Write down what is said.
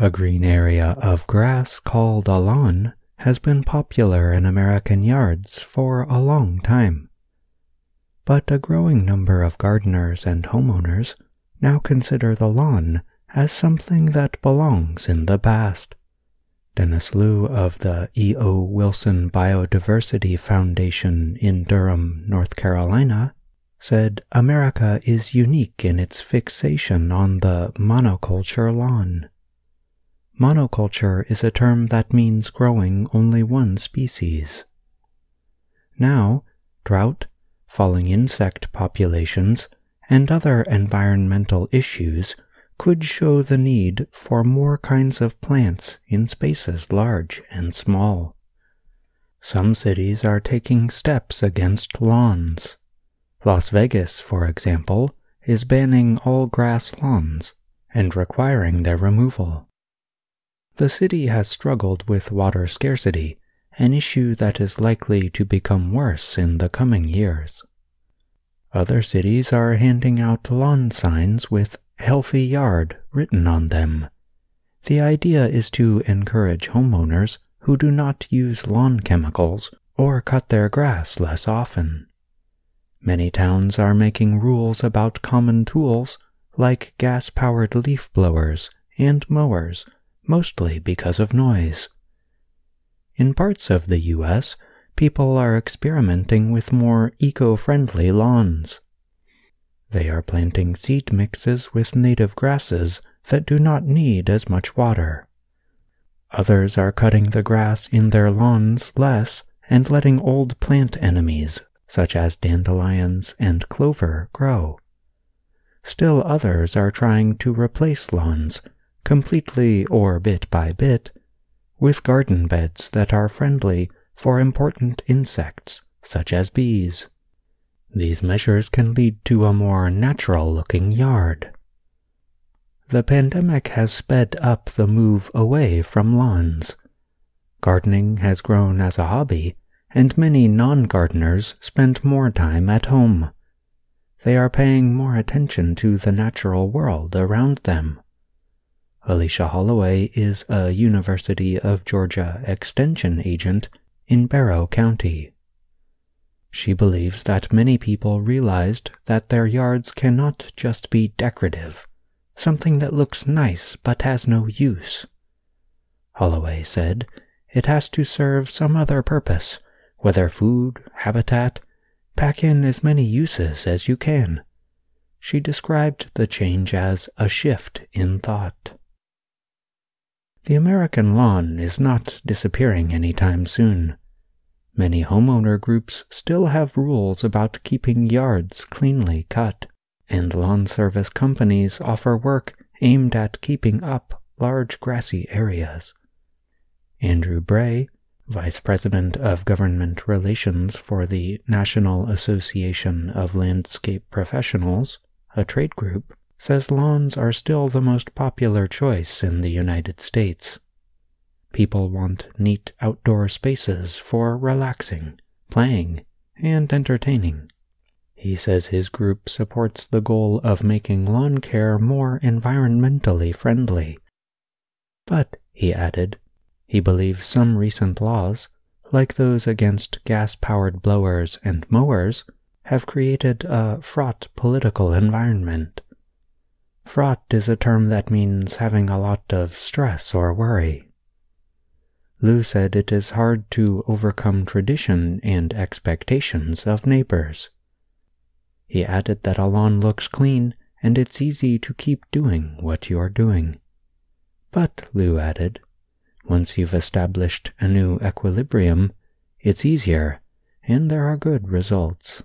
A green area of grass called a lawn has been popular in American yards for a long time. But a growing number of gardeners and homeowners now consider the lawn as something that belongs in the past. Dennis Liu of the E.O. Wilson Biodiversity Foundation in Durham, North Carolina, said America is unique in its fixation on the monoculture lawn. Monoculture is a term that means growing only one species. Now, drought, falling insect populations, and other environmental issues could show the need for more kinds of plants in spaces large and small. Some cities are taking steps against lawns. Las Vegas, for example, is banning all grass lawns and requiring their removal. The city has struggled with water scarcity, an issue that is likely to become worse in the coming years. Other cities are handing out lawn signs with healthy yard written on them. The idea is to encourage homeowners who do not use lawn chemicals or cut their grass less often. Many towns are making rules about common tools like gas powered leaf blowers and mowers, mostly because of noise. In parts of the U.S., people are experimenting with more eco friendly lawns. They are planting seed mixes with native grasses that do not need as much water. Others are cutting the grass in their lawns less and letting old plant enemies, such as dandelions and clover, grow. Still others are trying to replace lawns, completely or bit by bit, with garden beds that are friendly for important insects, such as bees. These measures can lead to a more natural looking yard. The pandemic has sped up the move away from lawns. Gardening has grown as a hobby, and many non gardeners spend more time at home. They are paying more attention to the natural world around them. Alicia Holloway is a University of Georgia Extension agent in Barrow County. She believes that many people realized that their yards cannot just be decorative, something that looks nice but has no use. Holloway said it has to serve some other purpose, whether food, habitat, pack in as many uses as you can. She described the change as a shift in thought. The American lawn is not disappearing anytime soon. Many homeowner groups still have rules about keeping yards cleanly cut, and lawn service companies offer work aimed at keeping up large grassy areas. Andrew Bray, Vice President of Government Relations for the National Association of Landscape Professionals, a trade group, says lawns are still the most popular choice in the United States. People want neat outdoor spaces for relaxing, playing, and entertaining. He says his group supports the goal of making lawn care more environmentally friendly. But, he added, he believes some recent laws, like those against gas powered blowers and mowers, have created a fraught political environment. Fraught is a term that means having a lot of stress or worry. Liu said it is hard to overcome tradition and expectations of neighbors. He added that a lawn looks clean and it's easy to keep doing what you are doing. But, Liu added, once you've established a new equilibrium, it's easier and there are good results.